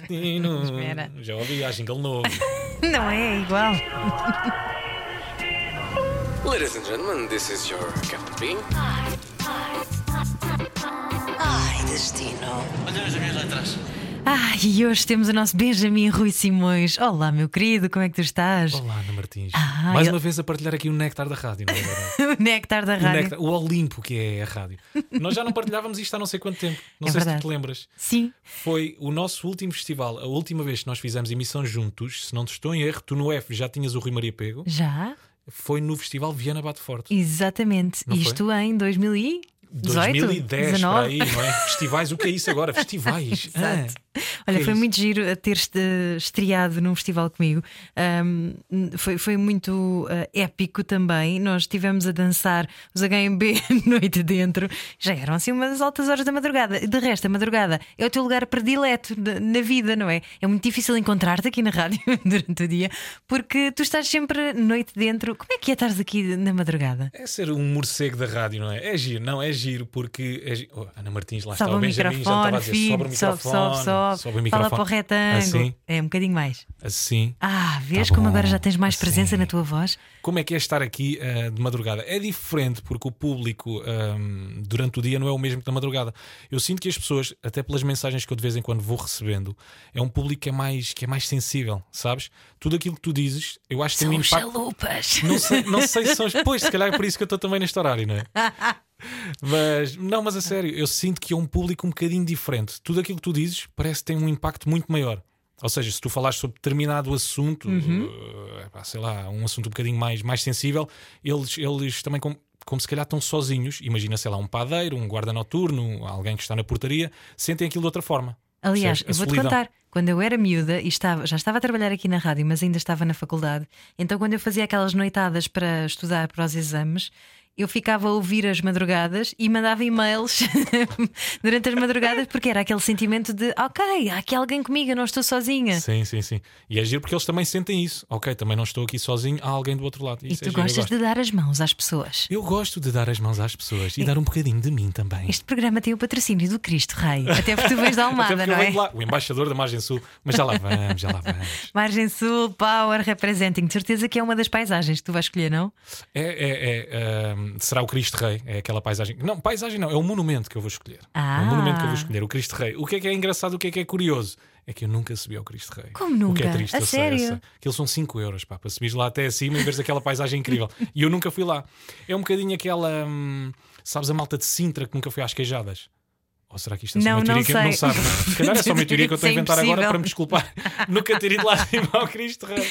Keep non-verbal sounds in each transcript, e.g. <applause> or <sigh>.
Destino. <laughs> Espera. Já ouvi, há jingle novo. Não é igual. Ladies and gentlemen, this is your Captain Bean. Ai, destino. Olha as minhas letras. Ah, e hoje temos o nosso Benjamin Rui Simões. Olá, meu querido, como é que tu estás? Olá, Ana Martins. Ah, Mais eu- uma vez a partilhar aqui o néctar da rádio, não é verdade? <laughs> o néctar da O, rádio. néctar- o Olimpo que é a rádio. Nós já não partilhávamos isto há não sei quanto tempo. Não É sei se verdade. tu te lembras. Sim, Foi o nosso último festival, a última vez que nós fizemos emissão juntos, se não te estou em erro, tu no F já tinhas o Rui Maria Pego, já? foi no Festival Viana Bate Forte. Exatamente. Não foi? Isto em 2018? 2010 19? para aí, não é? Festivais, o que é isso agora? <laughs> Festivais. Ah, <laughs> Olha, Que foi muito giro a ter estreado num festival comigo. Ahm, foi, foi muito ah, épico também. Nós estivemos a dançar os HMB <laughs> noite dentro. Já eram assim umas altas horas da madrugada. De resto, a madrugada é o teu lugar predileto na, vida, não é? É muito difícil encontrar-te aqui na rádio <laughs> durante o dia porque tu estás sempre noite dentro. Como é que é estar aqui na madrugada? é ser um morcego da rádio, não é? É giro, não, é giro, porque. É giro. Oh, Ana Martins, lá Sobe está o o Benjamin, já estava a microfone, dizer, sobe o filho, sobe, microfone. sobe, sobe, sobe o Fala para o retângulo. Assim, É um bocadinho mais. assim. Ah, vês Tá como agora já tens mais assim. presença na tua voz? Como é que é estar aqui ah, de madrugada? É diferente porque o público ahm, durante o dia não é o mesmo que na madrugada. Eu sinto que as pessoas, até pelas mensagens que eu de vez em quando vou recebendo, é um público que é mais, que é mais sensível, sabes? Tudo aquilo que tu dizes, eu acho que tem um São impacto. chalupas. Não sei, não sei se são. <laughs> Pois, se calhar é por isso que eu estou também neste horário, não é? <laughs> Mas, não, mas a sério, eu sinto que é um público um bocadinho diferente. Tudo aquilo que tu dizes parece que tem um impacto muito maior. Ou seja, se tu falares sobre determinado assunto, eh, pá, sei lá, um assunto um bocadinho mais, mais sensível, eles, eles também, como, como se calhar estão sozinhos, imagina, sei lá, um padeiro, um guarda noturno, alguém que está na portaria, sentem aquilo de outra forma. Aliás, eu vou-te contar. Quando eu era miúda e estava, já estava a trabalhar aqui na rádio, mas ainda estava na faculdade, então quando eu fazia aquelas noitadas para estudar para os exames, eu ficava a ouvir as madrugadas e mandava e-mails <laughs> durante as madrugadas, porque era aquele sentimento de ok, há aqui alguém comigo, eu não estou sozinha. Sim, sim, sim. E é giro porque eles também sentem isso. Ok, também não estou aqui sozinho, há alguém do outro lado. E Isso tu é gostas de dar as mãos às pessoas. Eu gosto de dar as mãos às pessoas e dar um bocadinho de mim também. Este programa tem o patrocínio do Cristo Rei, até porque tu vens da <laughs> Almada, não é? lá, o embaixador da Margem Sul. Mas já lá vamos, já lá vamos. <laughs> Margem Sul, Power, Representing. De certeza que é uma das paisagens que tu vais escolher, não? É, é, é, será o Cristo Rei, é aquela paisagem. Não, paisagem não, é o monumento que eu vou escolher. Ah. É o monumento que eu vou escolher, o Cristo Rei. O que é que é engraçado, o que é que é curioso? É que eu nunca subi ao Cristo Rei. Como O que é nunca? triste, A eu sei, sério? eu sei. Aqueles são 5 euros pá, para subir lá até acima e veres aquela paisagem incrível. <laughs> E eu nunca fui lá. É um bocadinho aquela. hum, sabes, a malta de Sintra que nunca foi às queijadas. Ou será que isto é só Não, uma não teoria que não sei. sabe? não é? Se calhar é só uma teoria que eu estou a é inventar agora para me desculpar. nunca ter ido lá acima ao Cristo Rei.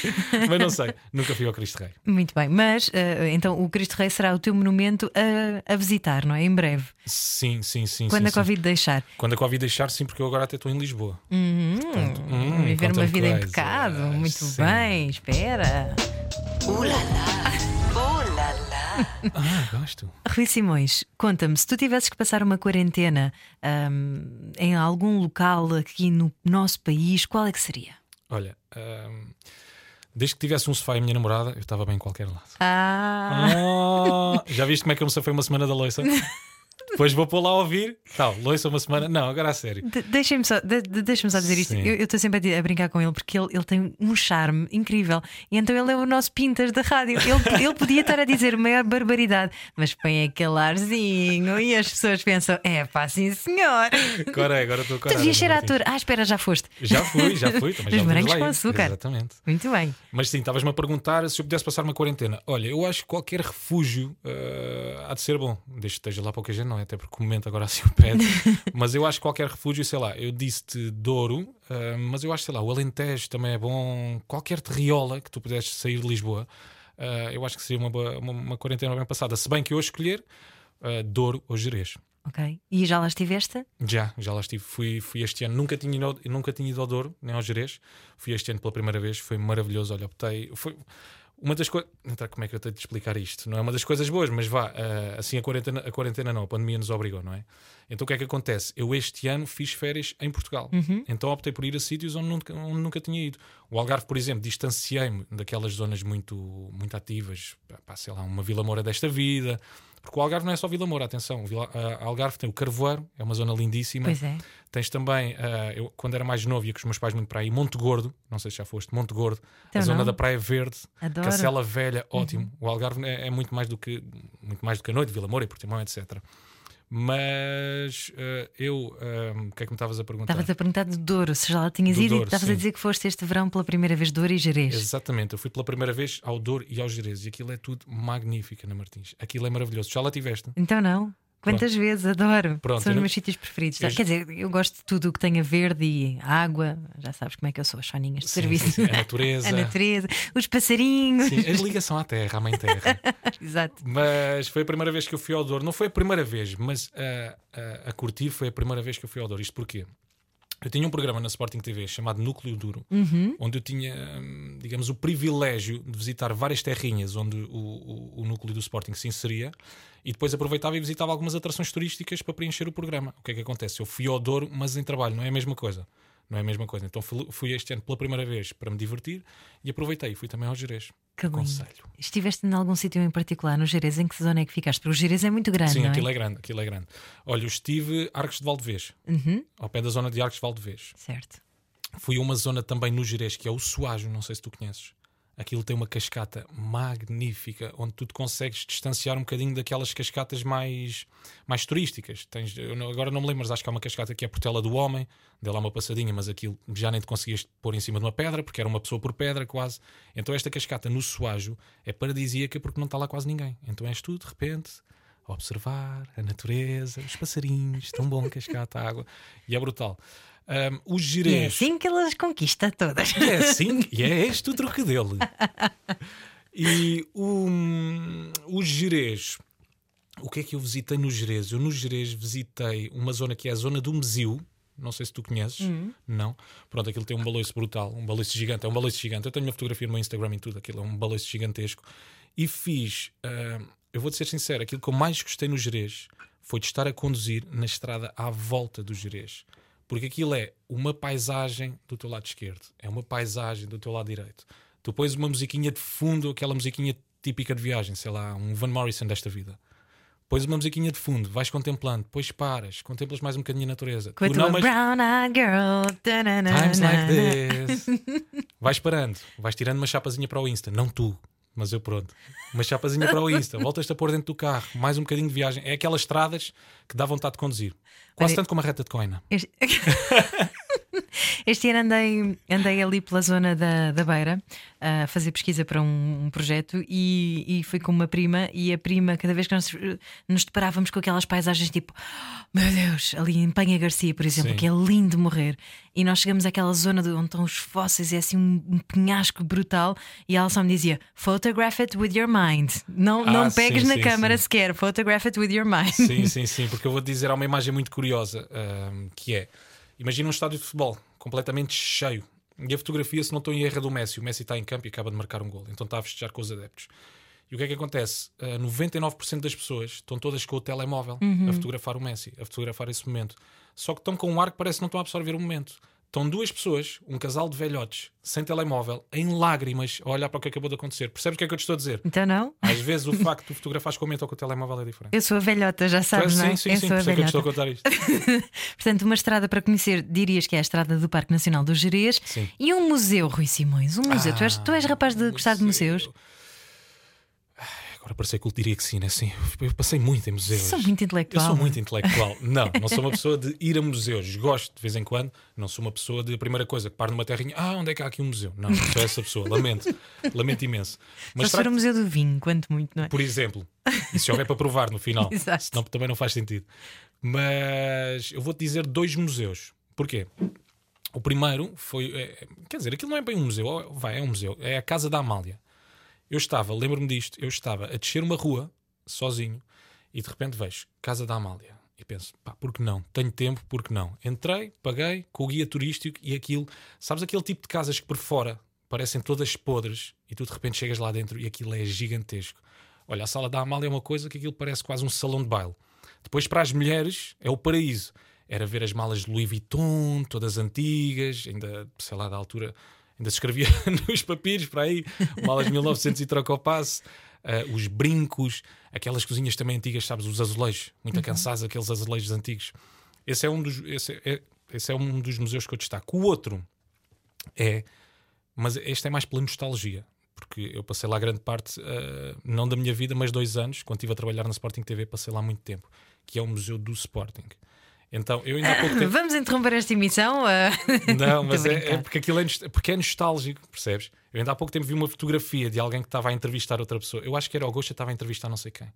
Mas não sei, nunca fui ao Cristo Rei. Muito bem, mas eh, então o Cristo Rei será o teu monumento a, a visitar, não é? Em breve, Sim, sim, sim. quando sim, a sim. Covid deixar. Quando a Covid deixar, sim, porque eu agora até estou em Lisboa. Hum, hum, viver uma vida coisas. impecável, muito Sim. bem, espera. Uh lá lá. Ah, gosto. Rui Simões, conta-me, se tu tivesses que passar uma quarentena ahm, em algum local aqui no nosso país, qual é que seria? Olha, hum, desde que tivesse um sofá e a minha namorada, eu estava bem em qualquer lado. Ah, Oh, já viste como é que eu me safei uma semana da loiça? <laughs> Depois vou pôr lá a ouvir. Tal, loiça uma semana. Não, agora a sério. de- deixa-me só, de- de- deixa-me só dizer isto. Sim. Eu estou sempre a a, brincar com ele porque ele, ele tem um charme incrível. E então ele é o nosso Pintas da rádio. Ele, ele podia estar a dizer a maior barbaridade, mas põe aquele arzinho e as pessoas pensam: é pá, sim senhor. Agora, agora estou com Tu devias ser ator. Ah, espera, já foste. Já fui, já fui. Também Dos já morangos com açúcar. Exatamente. Muito bem. Mas sim, estavas-me a perguntar se eu pudesse passar uma quarentena. Olha, eu acho que qualquer refúgio eh, há de ser bom. Desde que esteja lá pouca gente, não é? Até porque o momento agora assim o pede. <laughs> mas eu acho que qualquer refúgio, sei lá, eu disse-te Douro, eh, mas eu acho, sei lá, o Alentejo também é bom. Qualquer terriola que tu pudesses sair de Lisboa, eh, eu acho que seria uma, boa- uma, uma quarentena bem passada. Se bem que eu escolher eh, Douro ou Jerez. Ok. E já lá estiveste? Já, já lá estive. Fui, fui este ano. Nunca tinha, ido, ao- nunca tinha ido ao Douro, nem ao Jerez. Fui este ano pela primeira vez. Foi maravilhoso. Olha, optei. Foi uma das coisas. Como é que eu tenho de explicar isto? Não é uma das coisas boas, mas vá. ah, assim, a quarentena, a quarentena não. A pandemia nos obrigou, não é? Então o que é que acontece? Eu este ano fiz férias em Portugal. Então optei por ir a sítios onde nunca, onde nunca tinha ido. O Algarve, por exemplo, distanciei-me daquelas zonas muito, muito ativas. Pá, sei lá, uma Vila Moura desta vida. Porque o Algarve não é só Vila Moura, atenção. o Vila, a Algarve tem o Carvoeiro, é uma zona lindíssima. Pois é. Tens também, ah, eu quando era mais novo ia com os meus pais muito para aí, Monte Gordo, não sei se já foste, Monte Gordo, Então a zona não. da Praia Verde, Adoro. Uhum. Cacela Velha, ótimo. O Algarve é, é muito mais do que muito mais do que a noite, Vila Moura e Portimão, etc. Mas ah, eu, ah, o que é que me estavas a perguntar? Estavas a perguntar do Douro, se já lá tinhas Do ido e Douro, estavas a dizer que foste este verão pela primeira vez Douro e Jerez. Exatamente, eu fui pela primeira vez ao Douro e ao Jerez e aquilo é tudo magnífico, Ana Martins. Aquilo é maravilhoso. Já lá tiveste? Então não? Quantas vezes? Adoro. Pronto, São os não- meus sítios preferidos. Eu- Quer dizer, eu gosto de tudo o que tenha verde e água. Já sabes como é que eu sou, as soninhas de Sim, serviço. sim, sim. A natureza. <laughs> A natureza, os passarinhos. Sim, a ligação à terra, à mãe terra. <laughs> Exato. Mas foi a primeira vez que eu fui ao Douro. Não foi a primeira vez, mas ah, ah, a curtir foi a primeira vez que eu fui ao Douro. Isto porquê? Eu tinha um programa na Sporting TV chamado Núcleo Duro, onde eu tinha, hum, digamos, o privilégio de visitar várias terrinhas onde o, o- o núcleo do Sporting se inseria e depois aproveitava e visitava algumas atrações turísticas para preencher o programa. O que é que acontece? Eu fui ao Douro, mas em trabalho, não é a mesma coisa. Não é a mesma coisa. Então fui fui este ano pela primeira vez para me divertir e aproveitei. Fui também ao Jerez. Que. Aconselho. Estiveste em algum sítio em particular no Jerez? Em que zona é que ficaste? Porque o Jerez é muito grande, Sim, é? aquilo é grande, aquilo é grande. Olha, eu estive Arcos de Valdevez, Uhum, ao pé da zona de Arcos de Valdevez. certo. Fui a uma zona também no Jerez, que é o Suajo, não sei se tu conheces. Aquilo tem uma cascata magnífica, onde tu te consegues distanciar um bocadinho daquelas cascatas mais, mais turísticas. Tens, não- agora não me lembro, mas acho que há uma cascata que é Portela do Homem, dela há uma passadinha, mas aquilo já nem te conseguias pôr em cima de uma pedra, porque era uma pessoa por pedra quase. Então esta cascata no Suajo é paradisíaca porque não está lá quase ninguém. Então és tu, de repente, a observar a natureza, os passarinhos, tão bom cascata, a água, e é brutal. Ahm, o E é assim que elas conquista todas. É assim, <laughs> e é este o truque dele. E o, o Jerez, o que é que eu visitei no Jerez? Eu no Jerez visitei uma zona que é a zona do Mesil. Não sei se tu conheces. Não. Pronto, aquilo tem um baloiço brutal, um baloiço gigante. É um baloiço gigante. Eu tenho uma fotografia no meu Instagram e tudo. Aquilo é um baloiço gigantesco. E fiz, ah, eu vou-te ser sincero, aquilo que eu mais gostei no Jerez foi de estar a conduzir na estrada à volta do Jerez. Porque aquilo é uma paisagem do teu lado esquerdo, é uma paisagem do teu lado direito. Tu pões uma musiquinha de fundo, aquela musiquinha típica de viagem, sei lá, um Van Morrison desta vida. Pões uma musiquinha de fundo, vais contemplando, depois paras, contemplas mais um bocadinho a natureza. Com Tu não, mas brown eyed girl. times like this. Vais parando, vais tirando uma chapazinha para o Insta, não tu, mas eu pronto. Uma chapazinha para o Insta, voltas-te a pôr dentro do carro, mais um bocadinho de viagem. É aquelas estradas que dá vontade de conduzir. Quase Olha- tanto como a reta de coina. Este... <laughs> Este ano andei, andei ali pela zona da, da Beira a fazer pesquisa para um, um projeto e, e fui com uma prima. E a prima, cada vez que nós nos deparávamos com aquelas paisagens tipo, meu Deus, ali em Penha Garcia, por exemplo, Sim. que é lindo morrer, e nós chegamos àquela zona de onde estão os fósseis e é assim um, um penhasco brutal. E ela só me dizia: Photograph it with your mind. Não, Ah, não pegues sim, na sim, câmara sim. sequer, photograph it with your mind. Sim, sim, sim, porque eu vou te dizer, há uma imagem muito curiosa ahm, que é: imagina um estádio de futebol completamente cheio. E a fotografia, se não estou em erro, é do Messi. O Messi está em campo e acaba de marcar um gol, então está a festejar com os adeptos. E o que é que acontece? Ah, 99% das pessoas estão todas com o telemóvel a fotografar o Messi, a fotografar esse momento. Só que estão com um ar que parece que não estão a absorver o momento. Estão duas pessoas, um casal de velhotes, sem telemóvel, em lágrimas, a olhar para o que acabou de acontecer. Percebes o que é que eu te estou a dizer? Então não? Às vezes o facto de tu fotografares com o momento ou com o telemóvel é diferente. Eu sou a velhota, já sabes, não é? sim, sim, eu sim, sou por isso é que eu te estou a contar isto. <laughs> Portanto, uma estrada para conhecer, dirias que é a estrada do Parque Nacional do Jerez Sim. e um museu, Rui Simões. Um museu. tu, és, tu és rapaz de gostar de museus? Parecei que eu diria que sim, né? Sim, eu passei muito em museus. Sou muito Eu intelectual. sou muito intelectual. Não, não sou uma <laughs> pessoa de ir a museus. Gosto de vez em quando. Não sou uma pessoa de a primeira coisa que paro numa terrinha. Ah, onde é que há aqui um museu? Não, não sou essa pessoa. Lamento. <laughs> Lamento imenso. Só Mas se for o trago- Museu do Vinho, quanto muito, não é? por exemplo, e se houver para provar no final, <laughs> Exato. senão também não faz sentido. Mas eu vou-te dizer dois museus. Porquê? O primeiro foi. é, quer dizer, aquilo não é bem um museu, vai, é um museu. É a Casa da Amália. Eu estava, lembro-me disto, eu estava a descer uma rua, sozinho, e de repente vejo Casa da Amália. E penso, pá, por que não? Tenho tempo, por que não? Entrei, paguei com o guia turístico e aquilo. Sabes aquele tipo de casas que por fora parecem todas podres e tu de repente chegas lá dentro e aquilo é gigantesco. Olha, a sala da Amália é uma coisa que aquilo parece quase um salão de baile. Depois, para as mulheres, é o paraíso. Era ver as malas de Louis Vuitton, todas antigas, ainda, sei lá, da altura, ainda se escrevia <laughs> nos papiros para aí, malas de 1900 e troca o passe. ah, os brincos, aquelas cozinhas também antigas, sabes, os azulejos, muito cansados, aqueles azulejos antigos. Esse é um dos, esse é, esse é um dos museus que eu destaco. O outro é, mas este é mais pela nostalgia, porque eu passei lá grande parte, ah, não da minha vida, mas dois anos, quando estive a trabalhar na Sporting TV, passei lá muito tempo, que é o Museu do Sporting. Então, eu ainda há pouco tempo. <laughs> Vamos interromper esta emissão. ah. Não, <laughs> mas é, é porque aquilo é, porque é nostálgico, percebes? Eu ainda há pouco tempo vi uma fotografia de alguém que estava a entrevistar outra pessoa. Eu acho que era o Gosha, estava a entrevistar não sei quem.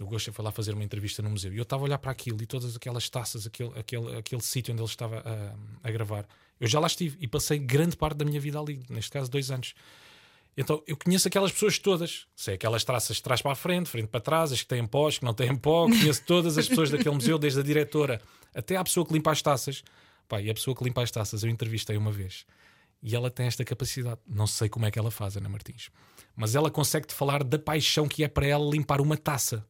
O Gosha foi lá fazer uma entrevista no museu e eu estava a olhar para aquilo e todas aquelas taças, aquele, aquele, aquele sítio onde ele estava a, a gravar. Eu já lá estive e passei grande parte da minha vida ali, neste caso, dois anos. Então eu conheço aquelas pessoas todas. Sei aquelas traças de trás para a frente, frente para trás, as que têm pó, as que não têm pó. <laughs> Conheço todas as pessoas daquele museu, desde a diretora até à pessoa que limpa as taças. Pá, e a pessoa que limpa as taças eu entrevistei uma vez. E ela tem esta capacidade. Não sei como é que ela faz, Ana Martins. Mas ela consegue-te falar da paixão que é para ela limpar uma taça.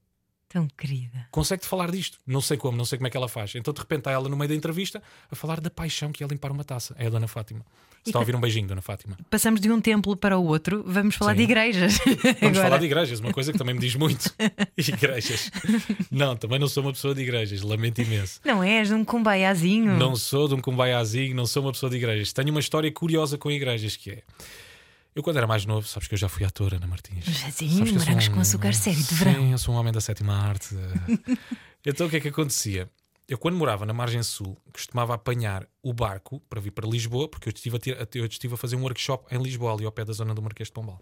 Tão querida. Consegue-te falar disto. Não sei como, não sei como é que ela faz. Então de repente está ela no meio da entrevista a falar da paixão que é limpar uma taça. É a Dona Fátima. Está a ouvir um beijinho, Dona Fátima. Passamos de um templo para o outro, vamos falar Sim. de igrejas. <laughs> Vamos Agora. falar de igrejas, uma coisa que também me diz muito. <laughs> igrejas. Não, também não sou uma pessoa de igrejas, lamento imenso. Não és um cumbaiazinho. Não sou de um cumbaiazinho, não sou uma pessoa de igrejas. Tenho uma história curiosa com igrejas que é. Eu, quando era mais novo, sabes que eu já fui ator, Ana Martins. Sim, que eu sou morangos com açúcar sério de verão. Sim, eu sou um homem da sétima arte. <laughs> então o que é que acontecia? Eu, quando morava na margem sul, costumava apanhar o barco para vir para Lisboa, porque eu estive a, ter- eu estive a fazer um workshop em Lisboa, ali ao pé da zona do Marquês de Pombal.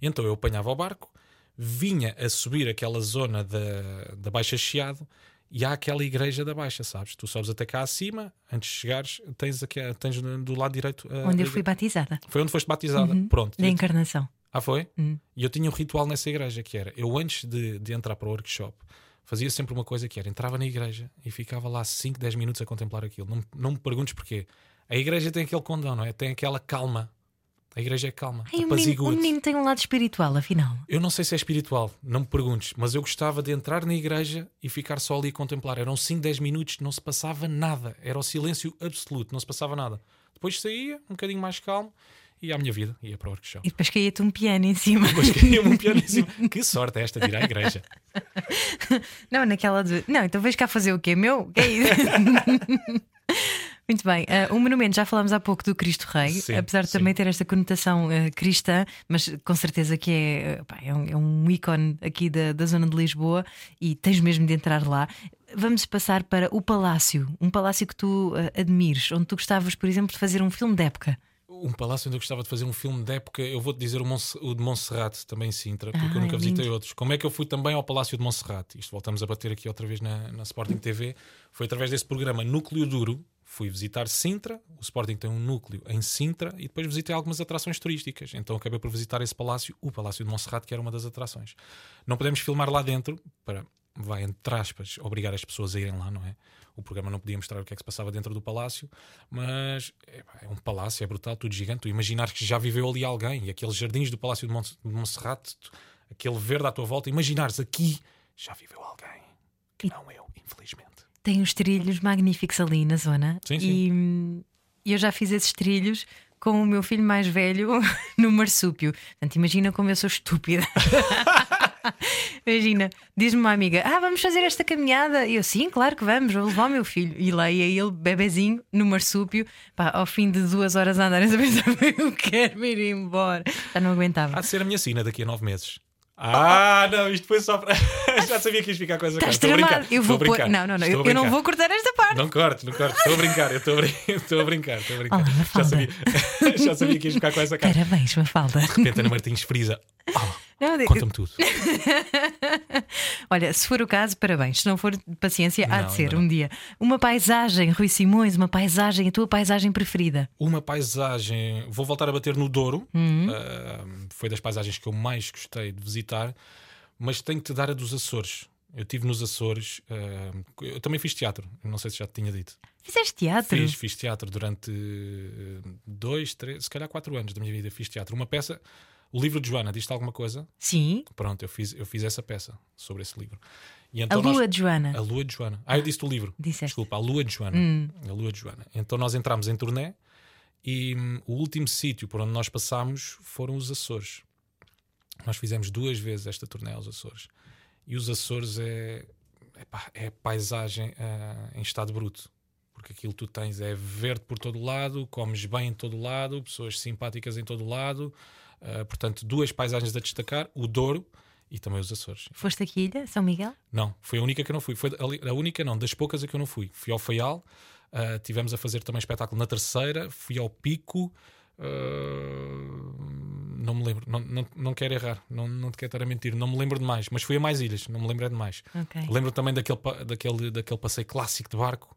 Então eu apanhava o barco, vinha a subir aquela zona da, da Baixa Chiado e há aquela igreja da Baixa, sabes? Tu sobes até cá acima, antes de chegares, tens, aqui, tens do lado direito. Onde eu fui batizada. Foi onde foste batizada. Pronto. Da encarnação. Ah, foi? Hum. E eu tinha um ritual nessa igreja que era: eu antes de, de entrar para o workshop, fazia sempre uma coisa que era: entrava na igreja e ficava lá 5, 10 minutos a contemplar aquilo. Não, não me perguntes porquê. A igreja tem aquele condão, não é? Tem aquela calma. A igreja é calma. Ai, o, menino, o menino tem um lado espiritual, afinal. Eu não sei se é espiritual, não me perguntes, mas eu gostava de entrar na igreja e ficar só ali a contemplar. Eram 5, 10 minutos, não se passava nada. Era o silêncio absoluto, não se passava nada. Depois saía, um bocadinho mais calmo, e à minha vida, ia para o workshop. E depois caía-te um piano em cima. Depois caiu-me um piano em <laughs> cima. Que sorte é esta de ir à igreja. <laughs> Não, naquela de. Não, então vais cá fazer o quê? Meu? Que é isso? <laughs> Muito bem, ah, o monumento, já falámos há pouco do Cristo Rei, Sim, apesar de sim. também ter esta conotação ah, cristã, mas com certeza que é, ah, pá, é, um, é um ícone aqui da, da zona de Lisboa e tens mesmo de entrar lá. Vamos passar para o Palácio, um palácio que tu ah, admires, onde tu gostavas, por exemplo, de fazer um filme de época. Um palácio onde eu gostava de fazer um filme de época, eu vou-te dizer o, Monse- o de Monserrate, também em Sintra, porque Ah, eu nunca é visitei lindo. outros. Como é que eu fui também ao Palácio de Monserrate? Isto voltamos a bater aqui outra vez na, na Sporting TV. Foi através desse programa Núcleo Duro. Fui visitar Sintra, o Sporting tem um núcleo em Sintra e depois visitei algumas atrações turísticas. Então acabei por visitar esse palácio, o Palácio de Monserrate, que era uma das atrações. Não podemos filmar lá dentro para, vai entre aspas, obrigar as pessoas a irem lá, não é? O programa não podia mostrar o que é que se passava dentro do palácio, mas é, um palácio, é brutal, tudo gigante. Tu imaginar que já viveu ali alguém e aqueles jardins do Palácio de, Mon de Monserrate, tu- aquele verde à tua volta, imaginares aqui já viveu alguém. Que não eu, infelizmente. Tem uns trilhos magníficos ali na zona Sim, sim. e hum, eu já fiz esses trilhos com o meu filho mais velho <laughs> no marsúpio. Portanto, imagina como eu sou estúpida. <laughs> <laughs> Imagina, diz-me uma amiga: Ah, vamos fazer esta caminhada. E eu, sim, claro que vamos, vou levar o meu filho. E lá ia ele, bebezinho, no marsúpio, pá, ao fim de duas horas a andar, <laughs> eu pensava, eu quero ir embora. Já não aguentava. Há de ser a minha sina daqui a nove meses. Ah, não, isto foi só para. <laughs> Já sabia que ias ficar com essa cara. Estás Estou a brincar. Eu vou pôr. Não, não, não, eu, eu não vou cortar esta parte. Não cortes, não cortes. Estou a brincar, eu estou a, brin- <laughs> estou a brincar, estou a brincar. Olá, já, Mafalda. sabia, <laughs> já sabia que ias ficar com essa cara. Parabéns, Mafalda. De repente, Ana Martins frisa. Eu- Conta-me tudo. Olha, se for o caso, parabéns. Se não for, paciência, há Não, de ser ainda um não. dia. Uma paisagem, Rui Simões, uma paisagem, a tua paisagem preferida. Uma paisagem. Vou voltar a bater no Douro. Uhum. Ah, foi das paisagens que eu mais gostei de visitar. Mas tenho que te dar a dos Açores. Eu estive nos Açores. ah, eu também fiz teatro. Não sei se já te tinha dito. Fizeste teatro? Fiz, fiz teatro durante eh, dois, três, se calhar quatro anos da minha vida. Fiz teatro. Uma peça. O livro de Joana, diz-te alguma coisa? Sim. Pronto, eu fiz, eu fiz essa peça sobre esse livro. E A então Lua nós- de Joana. A Lua de Joana. Ah, eu disse o livro. Disseste. Desculpa, a Lua de Joana. A Lua de Joana. Então nós entramos em turnê e hum, o último sítio por onde nós passámos foram os Açores. Nós fizemos duas vezes esta turnê aos Açores. E os Açores é, epá, é paisagem ah, em estado bruto. Porque aquilo que tu tens é verde por todo lado, comes bem em todo lado, pessoas simpáticas em todo lado. Ah, portanto, duas paisagens a destacar: o Douro e também os Açores. Foste aqui, Ilha, São Miguel? Não, foi a única que eu não fui. Foi a única, não, das poucas a que eu não fui. Fui ao Faial, ah, tivemos a fazer também espetáculo na terceira, fui ao Pico. ah, não me lembro, não, não, não quero errar, não, não te quero estar a mentir, não me lembro de mais, mas fui a mais ilhas, não me lembro é de mais. Ok. Lembro também daquele, daquele, daquele passeio clássico de barco,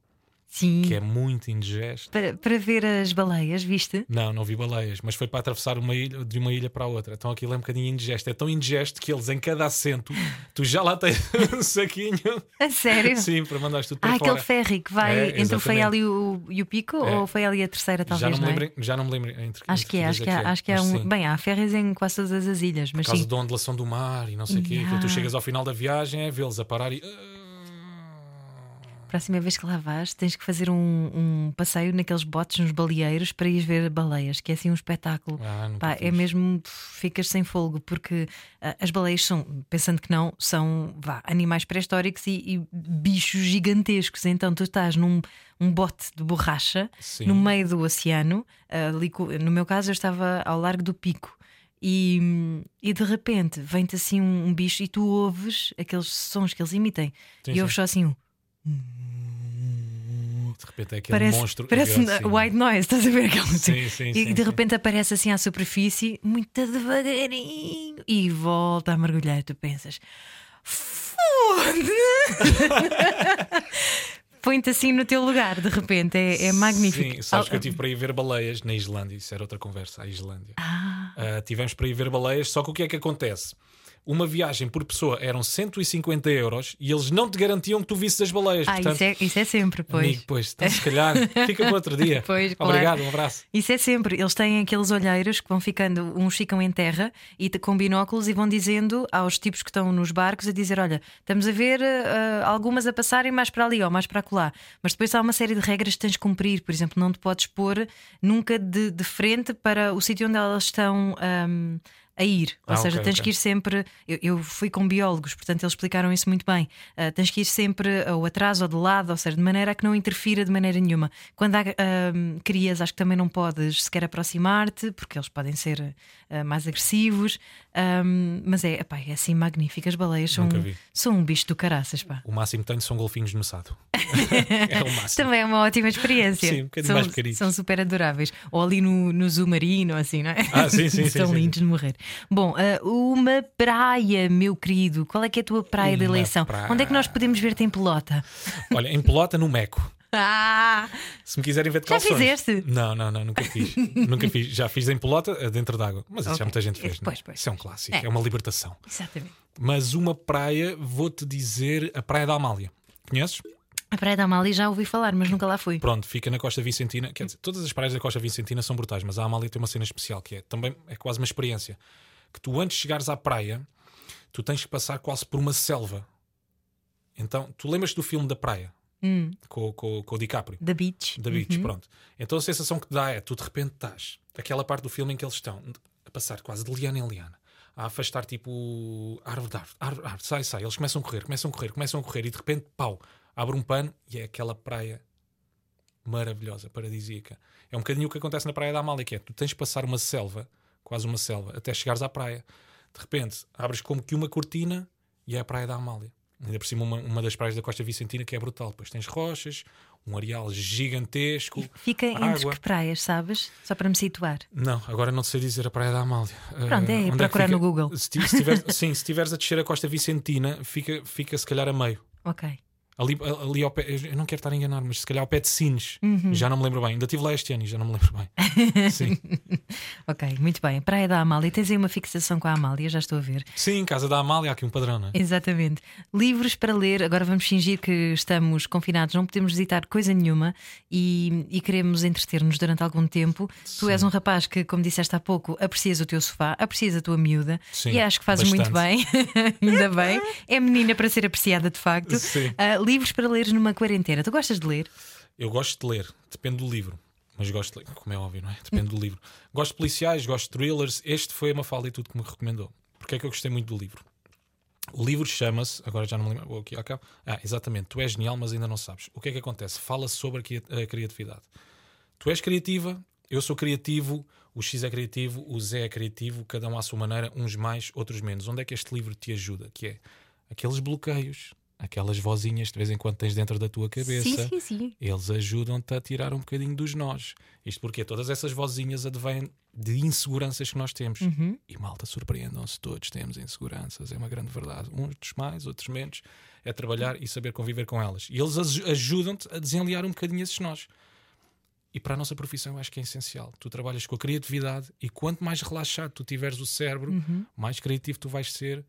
Sim. que é muito indigesto. Para, para ver as baleias, viste? Não, não vi baleias, mas foi para atravessar uma ilha, de uma ilha para a outra. Então aquilo é um bocadinho indigesto. É tão indigesto que eles, em cada assento, <laughs> tu já lá tens um saquinho. A sério? Sim, para mandar tudo para Ah, fora. aquele ferry que vai É, entre o. Faial e o, e o Pico? É. Ou foi ali a terceira, talvez? já, não me não é? lembro, já não me lembro entre Acho entre que é, ilhas acho que é, acho que é um. sim. Bem, há ferries em quase todas as ilhas, mas Por causa sim. da ondulação do mar e não sei o quê. Então tu chegas ao final da viagem é vê-los a parar e. Próxima vez que lá vais, tens que fazer um, um passeio naqueles botes, nos baleeiros, para ir ver baleias, que é assim um espetáculo. Ah, Pá, é mesmo, ficas sem folgo, porque ah, as baleias são, pensando que não, são vá, animais pré-históricos e, e bichos gigantescos. Então tu estás num um bote de borracha Sim. no meio do oceano. ali co- no meu caso, eu estava ao largo do pico. E, e de repente vem-te assim um, um bicho e tu ouves aqueles sons que eles emitem Sim, e sim. ouves só assim um. De repente é aquele Parece, monstro. parece grande, sim. white noise, estás a ver aquele Sim, sim, E sim, de repente aparece assim à superfície, muito devagarinho, e volta a mergulhar. E tu pensas, foda <laughs> Põe-te assim no teu lugar, de repente, é, é magnífico. Sim, sabes que eu tive para ir ver baleias na Islândia. Isso era outra conversa, a Islândia. Ah, Ah, tivemos para ir ver baleias, só que o que é que acontece? Uma viagem por pessoa eram 150 euros e eles não te garantiam que tu visses as baleias. ah, Portanto, isso, é, isso é sempre, pois. amigo, pois, então, se calhar fica para outro dia. <laughs> Pois, claro. Obrigado, um abraço. Isso é sempre. Eles têm aqueles olheiros que vão ficando, uns ficam em terra e com binóculos e vão dizendo aos tipos que estão nos barcos a dizer: Olha, estamos a ver ah, algumas a passarem mais para ali ou mais para acolá. Mas depois há uma série de regras que tens de cumprir. Por exemplo, não te podes pôr nunca de, de frente para o sítio onde elas estão. ahm, a ir, ou Ah, seja, ok, tens ok. que ir sempre. Eu, eu fui com biólogos, portanto eles explicaram isso muito bem. Ah, tens que ir sempre ou atrás ou de lado, ou seja, de maneira a que não interfira de maneira nenhuma. Quando há ahm, crias, acho que também não podes sequer aproximar-te, porque eles podem ser ah, mais agressivos. Ahm, mas é, epá, é assim magnífico. As baleias são, são um bicho do caraças, pá. O máximo que tenho são golfinhos no sado. <laughs> é o máximo. Também é uma ótima experiência. Sim, um bocadinho são, mais são super adoráveis. Ou ali no, no Zoo Marino, assim, não é? Ah, sim, sim, <laughs> sim, São sim, lindos de morrer. Bom, ah, uma praia, meu querido. Qual é que é a tua praia de Uma eleição? praia. Onde é que nós podemos ver-te em pelota? <laughs> Olha, em pelota no Meco. Ah! Se me quiserem ver de Já calções. fizeste? Não, não, não, nunca fiz. nunca fiz. Já fiz em pelota eh, dentro d'água. Mas isso Ok. já muita gente fez. é? Pois, pois, isso é um clássico, É. é. uma libertação. Exatamente. Mas uma praia, vou-te dizer a Praia da Amália. Conheces? A Praia da Amália já ouvi falar, mas nunca lá fui. Pronto, fica na Costa Vicentina. Quer dizer, todas as praias da Costa Vicentina são brutais, mas a Amália tem uma cena especial que é também é quase uma experiência. Que tu, antes de chegares à praia, tu tens que passar quase por uma selva. Então, tu lembras do filme da praia Hum, com, com, com o DiCaprio? da Beach. da Beach, Uhum. pronto. Então a sensação que te dá é, tu de repente estás, aquela parte do filme em que eles estão a passar quase de liana em liana, a afastar tipo árvore de árvore, árvore, árvore, sai, sai, eles começam a correr, começam a correr, começam a correr e de repente, pau, abre um pano e é aquela praia maravilhosa, paradisíaca. É um bocadinho o que acontece na Praia da Amália, que é, tu tens de passar uma selva, quase uma selva, até chegares à praia. De repente, abres como que uma cortina e é a Praia da Amália. Ainda por cima, uma, uma das praias da Costa Vicentina que é brutal. Depois tens rochas, um areal gigantesco. Fica entre água. que praias, sabes? Só para me situar. Não, agora não sei dizer a Praia da Amália. Pronto, é onde procurar que no? Google. Se, ti- se tiveres- sim, se estiveres a descer a Costa Vicentina, fica, fica se calhar a meio. Ok. Ali, ali ao pé, eu não quero estar a enganar, mas se calhar ao pé de Sines. Uhum. Já não me lembro bem. Ainda estive lá este ano e já não me lembro bem. <laughs> Sim. Ok, muito bem. Praia da Amália. Tens aí uma fixação com a Amália, já estou a ver. Sim, casa da Amália há aqui um padrão, não é? Exatamente. Livros para ler. Agora vamos fingir que estamos confinados, não podemos visitar coisa nenhuma e, e queremos entreter-nos durante algum tempo. Tu és um rapaz que, como disseste há pouco, aprecias o teu sofá, aprecias a tua miúda Sim, e acho que fazes muito bem. bastante. <laughs> Ainda bem. É menina para ser apreciada, de facto. Sim. Ah, livros para leres numa quarentena. Tu gostas de ler? Eu gosto de ler, depende do livro. Mas gosto de ler, como é óbvio, não é? Depende do livro. Gosto de policiais, gosto de thrillers. Este foi a Mafalda e tudo que me recomendou. Porque é que eu gostei muito do livro. O livro chama-se, agora já não me lembro, vou aqui, acá. Ah, exatamente, tu és genial, mas ainda não sabes. O que é que acontece? Fala sobre a criatividade. Tu és criativa, eu sou criativo, o X é criativo, o Z é criativo, cada um à sua maneira, uns mais, outros menos. Onde é que este livro te ajuda? Que é aqueles bloqueios, aquelas vozinhas que de vez em quando tens dentro da tua cabeça. Sim, sim, sim. Eles ajudam-te a tirar um bocadinho dos nós. Isto porque todas essas vozinhas advêm de inseguranças que nós temos. E malta, surpreendam-se todos, temos inseguranças, é uma grande verdade. Uns mais, outros menos. É trabalhar e saber conviver com elas. E eles aj- ajudam-te a desenliar um bocadinho esses nós. E para a nossa profissão eu acho que é essencial. Tu trabalhas com a criatividade e quanto mais relaxado tu tiveres o cérebro, Uhum. mais criativo tu vais ser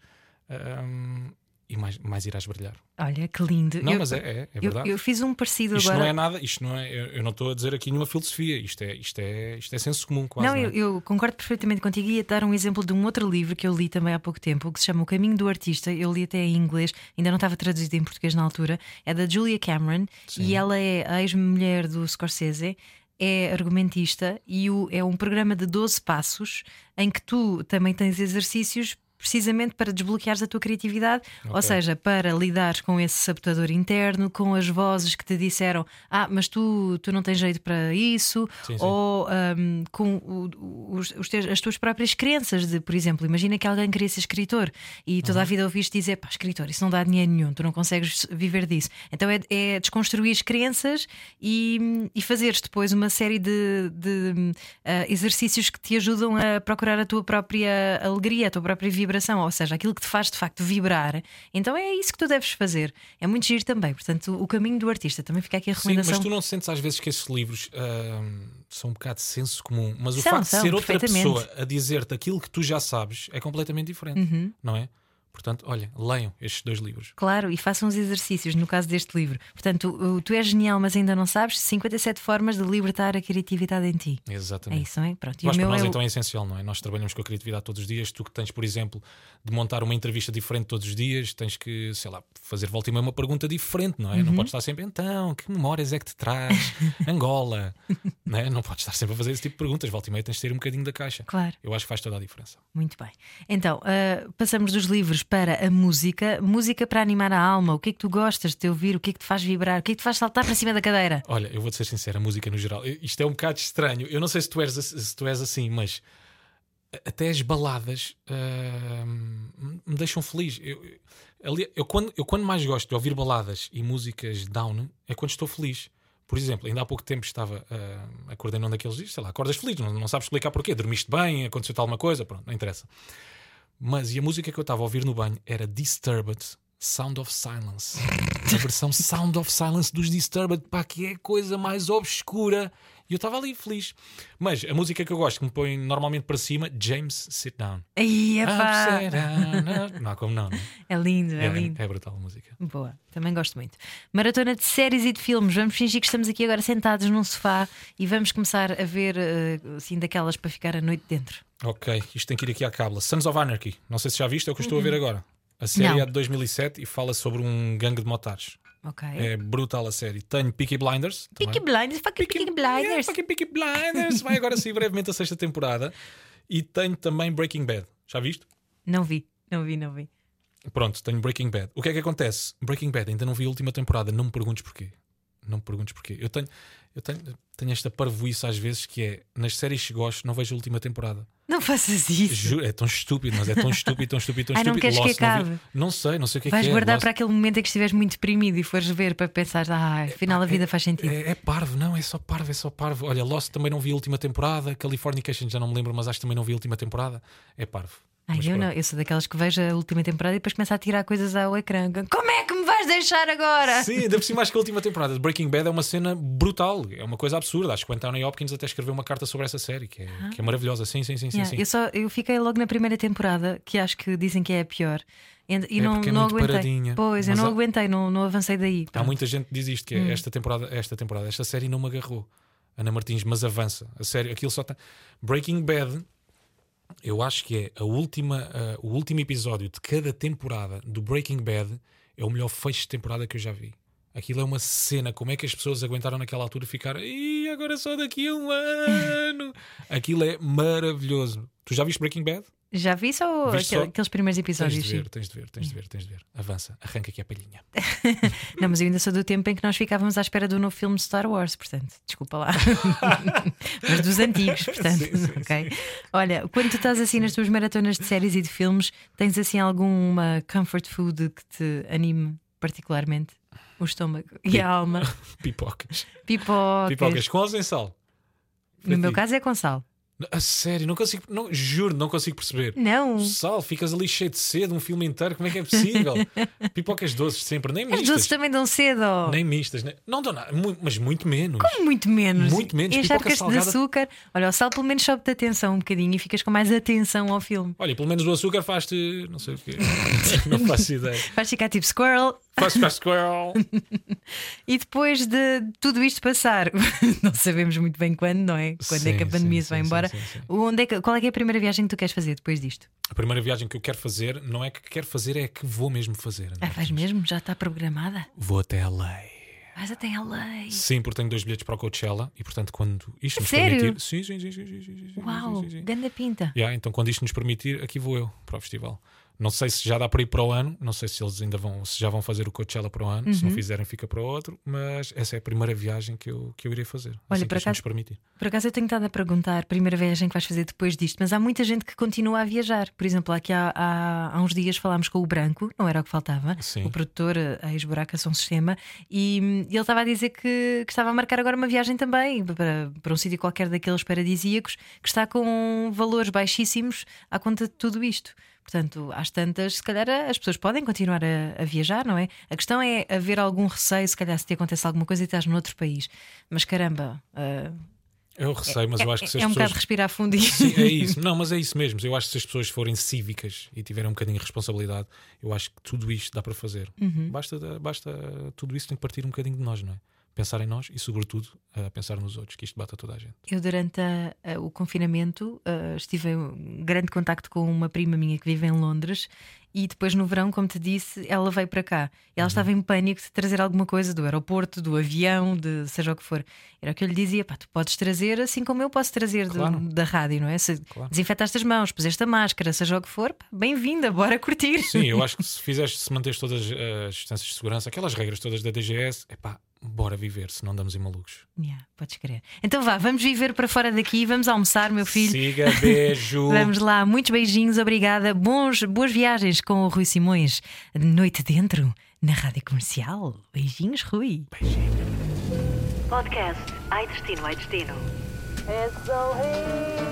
ahm, e mais, mais irás brilhar. Olha, que lindo. Não, Eu- mas é, é, é eu, verdade. eu fiz um parecido Isto agora. não é nada, isto não é, eu, eu não estou a dizer aqui nenhuma filosofia, isto é, isto é, isto é senso comum quase. Não, Não, eu, é? eu concordo perfeitamente contigo e ia dar um exemplo de um outro livro que eu li também há pouco tempo, que se chama O Caminho do Artista. Eu li até em inglês, ainda não estava traduzido em português na altura. É da Julia Cameron e ela é a ex-mulher do Scorsese. É argumentista e o- é um programa de 12 passos em que tu também tens exercícios precisamente para desbloqueares a tua criatividade, ou Ok. seja, para lidares com esse sabotador interno, com as vozes que te disseram: Ah, mas tu, tu não tens jeito para isso, Sim, sim. ou ahm, com o- os- os teus- as tuas próprias crenças. De, por exemplo, imagina que alguém queria ser escritor e toda Uhum. a vida ouviste dizer: pá, escritor, isso não dá dinheiro nenhum, tu não consegues viver disso. Então é, é desconstruir as crenças e, e fazeres depois uma série de, de, ah, exercícios que te ajudam a procurar a tua própria alegria, a tua própria vibração, ou seja, aquilo que te faz de facto vibrar. Então é isso que tu deves fazer. É muito giro também. Portanto, o caminho do artista também fica aqui a Sim, recomendação. mas tu não sentes às vezes que esses livros ahm, são um bocado de senso comum, mas o São, facto de são, ser outra. Uhum. pessoa a dizer-te aquilo que tu já sabes é completamente diferente, não é? Portanto, olha, leiam estes dois livros. Claro, e façam os exercícios no caso deste livro. Portanto, tu és genial, mas ainda não sabes 57 formas de libertar a criatividade em ti. É Exatamente. isso, não é? Pronto. E Mas para nós é o- então é essencial, não é? Nós trabalhamos com a criatividade todos os dias. Tu que tens, por exemplo, de montar uma entrevista diferente todos os dias, tens que, sei lá, fazer volta e meia uma pergunta diferente, não é? Uhum. Não podes estar sempre, então, que memórias é que te traz? <laughs> Angola, não é? Não podes estar sempre a fazer esse tipo de perguntas. Volta e meia tens de ter um bocadinho da caixa. Claro. Eu acho que faz toda a diferença. Muito bem. Então, ah, passamos dos livros para a música. Música para animar a alma. O que é que tu gostas de ouvir? O que é que te faz vibrar? O que é que te faz saltar para cima da cadeira? Olha, eu vou-te ser sincero, a música no geral, isto é um bocado estranho. Eu não sei se tu és, se tu és assim, mas até as baladas ahm, me deixam feliz. Eu, eu- eu quando, eu quando mais gosto de ouvir baladas e músicas down é quando estou feliz. Por exemplo, ainda há pouco tempo estava ah, acordei num daqueles dias, sei lá, acordas feliz, não, não sabes explicar porquê, dormiste bem, aconteceu-te alguma coisa, pronto, não interessa. Mas e a música que eu estava a ouvir no banho era Disturbed Sound of Silence. A versão Sound of Silence dos Disturbed, pá, que é a coisa mais obscura. E eu estava ali feliz. Mas a música que eu gosto, que me põe normalmente para cima, James Sit Down. Aí. Upside down. Não há como não. não é? É lindo, é, É, lindo. é brutal a música. Boa, também gosto muito. Maratona de séries e de filmes. Vamos fingir que estamos aqui agora sentados num sofá e vamos começar a ver eh, assim daquelas para ficar a noite dentro. Ok, isto tem que ir aqui à cábula. Sons of Anarchy. Não sei se já viste, é o que eu estou a ver agora. A série Não. é de 2007 e fala sobre um gangue de motares. Ok. É brutal a série. Tenho Peaky Blinders. também. Peaky Blinders, fucking Peaky Yeah, Blinders. fucking Peaky Blinders. Vai agora sim brevemente a sexta temporada. E tenho também Breaking Bad. Já viste? Não vi, não vi, não vi. Pronto, tenho Breaking Bad. O que é que acontece? Breaking Bad, ainda não vi a última temporada. Não me perguntes porquê. Não me perguntes porquê. Eu tenho, eu tenho, tenho esta parvoíce às vezes que é nas séries que gosto, não vejo a última temporada. Não faças isso. Juro, é tão estúpido, mas é tão estúpido, tão estúpido, tão Ai, não estúpido. queres que Lost, não, vi- acabe? não sei, não sei o que é Vais que é. guardar Lost- para aquele momento em que estiveres muito deprimido e fores ver para pensar, ah, afinal a vida faz sentido. É, é parvo, não, é só parvo, é só parvo. Olha, Lost também não vi a última temporada, Californication já não me lembro, mas acho que também não vi a última temporada. É parvo. Ai, eu pronto. não, eu sou daquelas que vejo a última temporada e depois começa a tirar coisas ao ecrã. Como é que me vais deixar agora? Sim, ainda por cima acho que a última temporada de Breaking Bad é uma cena brutal, é uma coisa absurda. Acho que o Anthony Hopkins até escreveu uma carta sobre essa série, que é, que é maravilhosa. Sim, sim, sim. Ah. Yeah, sim. Eu, só, eu fiquei logo na primeira temporada, que acho que dizem que é a pior. E, e É não, é não aguentei. paradinha. Pois, eu não há- aguentei, não, não avancei daí. Há Pronto. muita gente que diz isto, que é Hum. esta temporada, esta temporada, esta série não me agarrou. Ana Martins, mas avança. A sério, aquilo só está. Breaking Bad, eu acho que é a última, ah, o último episódio de cada temporada do Breaking Bad é o melhor fecho de temporada que eu já vi. Aquilo é uma cena, como é que as pessoas aguentaram naquela altura ficar e agora só daqui a um ano. <laughs> Aquilo é maravilhoso. Tu já viste Breaking Bad? Já vi só Viste aquele- só? aqueles primeiros Tens episódios. de sim. ver, tens de ver, tens de ver, tens de ver. Avança, arranca aqui a palhinha. <laughs> Não, mas eu ainda sou do tempo em que nós ficávamos à espera do novo filme de Star Wars, portanto, desculpa lá. <laughs> mas dos antigos, portanto, Sim, sim, ok. Olha, quando tu estás assim nas tuas maratonas de séries e de filmes, tens assim alguma comfort food que te anime particularmente? O estômago e a alma. <laughs> Pipocas. Pipocas. Pipocas com ou sem sal? No Para meu ti. caso é com sal. A sério, não consigo, não, juro, não consigo perceber. Não. Sal, ficas ali cheio de sede, um filme inteiro, como é que é possível? <laughs> Pipocas doces sempre, nem As mistas. doces também dão cedo. Nem mistas, nem- não dão nada, mu- mas muito menos. Muito menos. Muito menos. E as charcas de açúcar. Olha, o sal pelo menos sobe-te a atenção um bocadinho e ficas com mais atenção ao filme. Olha, pelo menos o açúcar faz-te, não sei o quê, <laughs> não faço ideia. Vais ficar tipo squirrel. Faz faz squirrel. <laughs> E depois de tudo isto passar, <laughs> não sabemos muito bem quando, não é? Quando é Sim, que a pandemia sim, se vai sim, embora. Onde é que- qual é, que é a primeira viagem que tu queres fazer depois disto? A primeira viagem que eu quero fazer não é que quero fazer, é que vou mesmo fazer. Ana Ah, vais mesmo? Já está programada? Vou até LA. Vais até LA. Sim, porque tenho dois bilhetes para o Coachella e, portanto, quando isto nos sério? permitir. Sim, sim, sim, sim, sim, sim, sim, Uau, sim, sim, sim. ganda pinta. Yeah, então, quando isto nos permitir, aqui vou eu para o festival. Não sei se já dá para ir para o ano, não sei se eles ainda vão, se já vão fazer o Coachella para o ano, se não Uhum. fizerem, fica para o outro, mas essa é a primeira viagem que eu, que eu irei fazer. Olha, assim por acaso- permitir. Por acaso eu tenho estado a perguntar, primeira viagem que vais fazer depois disto, mas há muita gente que continua a viajar. Por exemplo, aqui há, há, há uns dias falámos com o Branco, não era o que faltava, Sim. o produtor, a ex-buraca São Sistema, e hum, ele estava a dizer que, que estava a marcar agora uma viagem também para, para um sítio qualquer daqueles paradisíacos que está com valores baixíssimos à conta de tudo isto. Portanto, às tantas, se calhar as pessoas podem continuar a, a viajar, não é? A questão é haver algum receio, se calhar se te acontece alguma coisa e estás noutro país. Mas caramba, ah, Eu receio, mas eu acho que se as é um pessoas. bocado respirar fundo e. Sim, é <laughs> isso. Não, mas é isso mesmo. Eu acho que se as pessoas forem cívicas e tiverem um bocadinho de responsabilidade, eu acho que tudo isto dá para fazer. Uhum. Basta, basta tudo isso tem que partir um bocadinho de nós, não é? Pensar em nós e, sobretudo, pensar nos outros, que isto bata toda a gente. Eu, durante a- a- o confinamento, ah, estive em grande contacto com uma prima minha que vive em Londres. E depois, no verão, como te disse, ela veio para cá. E Uhum. ela estava em pânico de trazer alguma coisa do aeroporto, do avião, de seja o que for. Era o que eu lhe dizia: pá, tu podes trazer assim como eu posso trazer do- Claro. da rádio, não é? Se Claro. desinfetaste as mãos, puseste a máscara, seja o que for, bem-vinda, bora curtir. Sim, eu acho <laughs> que se fizeres, se manteres todas as distâncias de segurança, aquelas regras todas da DGS, é pá, bora viver, se não andamos em malucos. Yeah, podes crer. Então vá, vamos viver para fora daqui, vamos almoçar, meu filho. Siga, beijo. <laughs> Vamos lá, muitos beijinhos, obrigada. Bons, boas viagens com o Rui Simões. Noite dentro, na rádio comercial. Beijinhos, Rui. Podcast Ai Destino, Ai Destino. It's